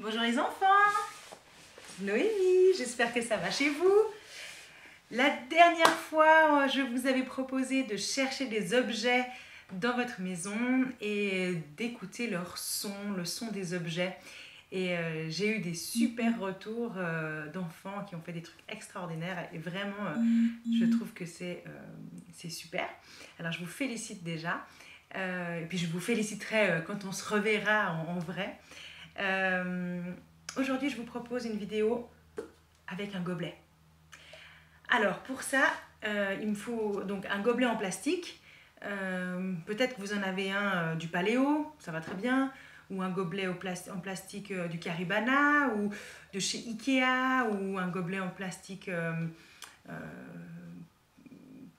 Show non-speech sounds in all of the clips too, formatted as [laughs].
Bonjour les enfants Noémie, j'espère que ça va chez vous. La dernière fois, je vous avais proposé de chercher des objets dans votre maison et d'écouter leur son, le son des objets. Et euh, j'ai eu des super retours euh, d'enfants qui ont fait des trucs extraordinaires et vraiment, euh, je trouve que c'est c'est super. Alors je vous félicite déjà. et puis je vous féliciterai quand on se reverra en, vrai. Aujourd'hui, je vous propose une vidéo avec un gobelet. Alors pour ça, il me faut donc un gobelet en plastique. Peut-être que vous en avez un du paléo, ça va très bien ou un gobelet en plastique euh, du Caribana, ou de chez Ikea, ou un gobelet en plastique euh, euh,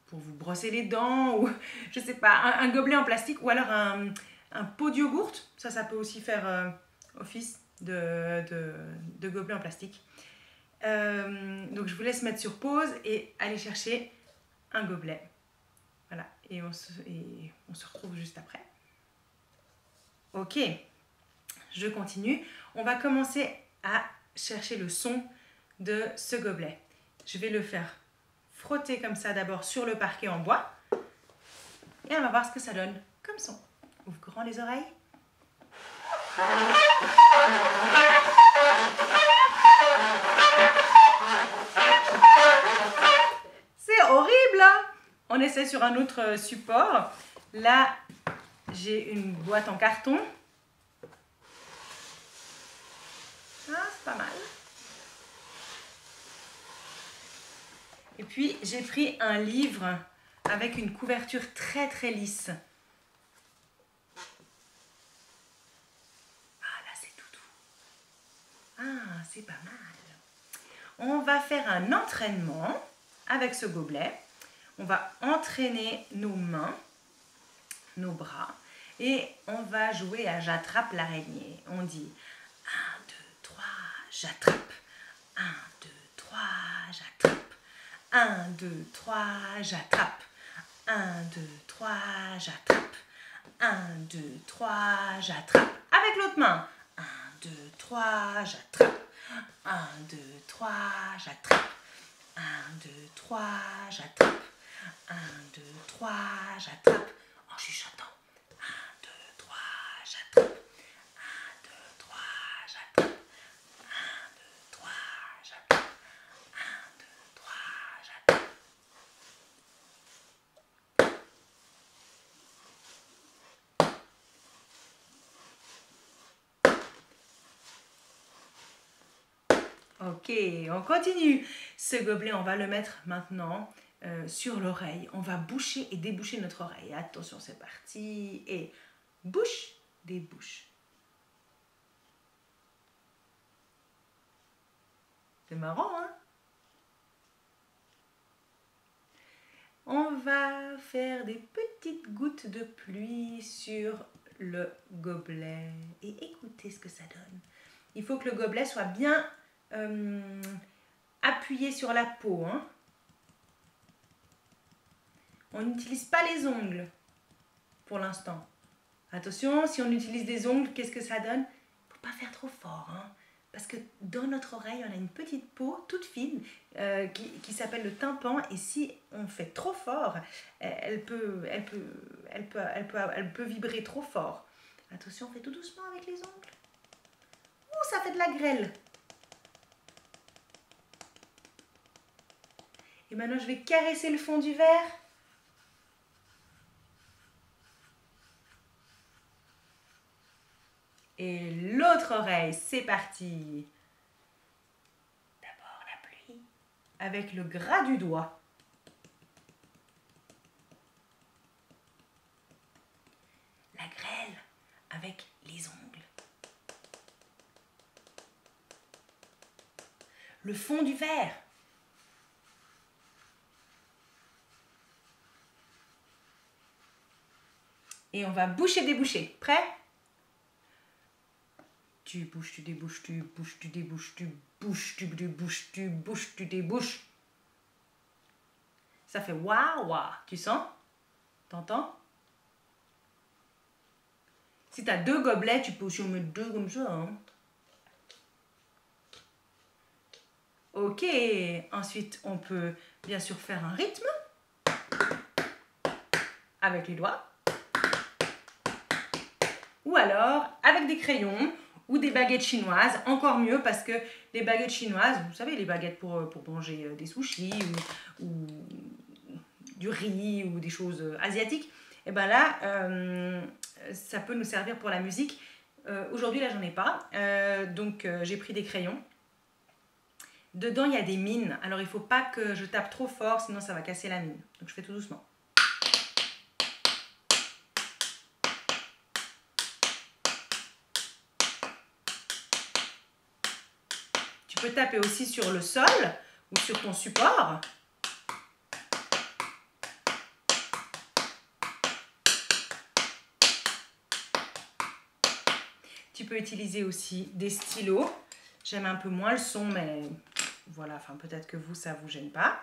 pour vous brosser les dents, [laughs] ou je sais pas, un, gobelet en plastique, ou alors un, un, pot de yogourt, ça, ça peut aussi faire office de, de, gobelet en plastique. donc je vous laisse mettre sur pause et aller chercher un gobelet. Voilà, et on se, et on se retrouve juste après. Ok je continue. On va commencer à chercher le son de ce gobelet. Je vais le faire frotter comme ça d'abord sur le parquet en bois. Et on va voir ce que ça donne comme son. Ouvre grand les oreilles. C'est horrible. On essaie sur un autre support. Là, j'ai une boîte en carton. mal. Et puis j'ai pris un livre avec une couverture très très lisse. Ah là c'est tout doux. Ah c'est pas mal. On va faire un entraînement avec ce gobelet. On va entraîner nos mains, nos bras et on va jouer à j'attrape l'araignée. On dit j'attrape. 1, 2, 3, j'attrape. 1, 2, 3, j'attrape. 1, 2, 3, j'attrape. 1, 2, 3, j'attrape. Avec l'autre main. 1, 2, 3, j'attrape. 1, 2, 3, j'attrape. 1, 2, 3, j'attrape. 1, 2, 3, j'attrape. En chuchotant. 1, 2, 3, j'attrape. Ok, on continue. Ce gobelet, on va le mettre maintenant euh, sur l'oreille. On va boucher et déboucher notre oreille. Attention, c'est parti. Et bouche, débouche. C'est marrant, hein? On va faire des petites gouttes de pluie sur le gobelet et écoutez ce que ça donne. Il faut que le gobelet soit bien euh, appuyer sur la peau. Hein. On n'utilise pas les ongles pour l'instant. Attention, si on utilise des ongles, qu'est-ce que ça donne? Faut pas faire trop fort. Hein. parce que dans notre oreille, on a une petite peau toute fine euh, qui, s'appelle le tympan. Et si on fait trop fort, elle peut, elle peut, elle peut, elle peut, elle peut vibrer trop fort. Attention, on fait tout doucement avec les ongles. Ouh, ça fait de la grêle. Et maintenant, je vais caresser le fond du verre. Et l'autre oreille, c'est parti. D'abord la pluie avec le gras du doigt. La grêle avec les ongles. Le fond du verre Et on va boucher, déboucher. Prêt? Tu bouches, tu débouches, tu bouches, tu débouches, tu bouches, tu débouches, tu bouches, tu débouches. Ça fait waouh, waouh. Tu sens? T'entends? Si tu as deux gobelets, tu peux aussi en mettre deux comme ça. Hein. Ok, ensuite on peut bien sûr faire un rythme avec les doigts. Ou alors avec des crayons ou des baguettes chinoises, encore mieux parce que les baguettes chinoises, vous savez, les baguettes pour, pour manger euh, des sushis ou, du riz ou des choses euh, asiatiques, et eh ben là, euh, ça peut nous servir pour la musique. Aujourd'hui, là, j'en ai pas, donc j'ai pris des crayons. Dedans, il y a des mines, alors il faut pas que je tape trop fort, sinon ça va casser la mine. Donc je fais tout doucement. Peux taper aussi sur le sol ou sur ton support. Tu peux utiliser aussi des stylos. J'aime un peu moins le son, mais voilà, enfin peut-être que vous, ça vous gêne pas.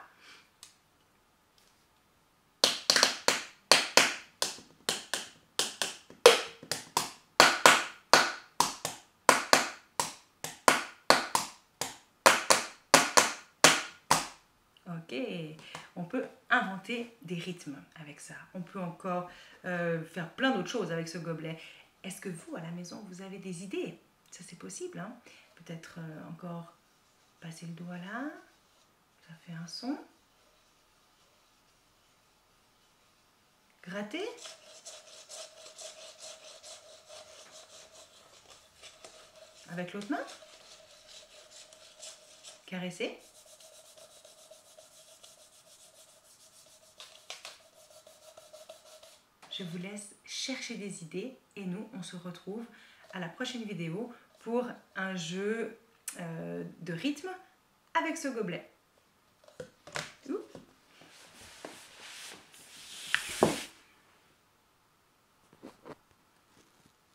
On peut inventer des rythmes avec ça. On peut encore euh, faire plein d'autres choses avec ce gobelet. Est-ce que vous, à la maison, vous avez des idées? Ça, c'est possible. Hein Peut-être euh, encore passer le doigt là. Ça fait un son. Gratter. Avec l'autre main. Caresser. Je vous laisse chercher des idées et nous, on se retrouve à la prochaine vidéo pour un jeu euh, de rythme avec ce gobelet.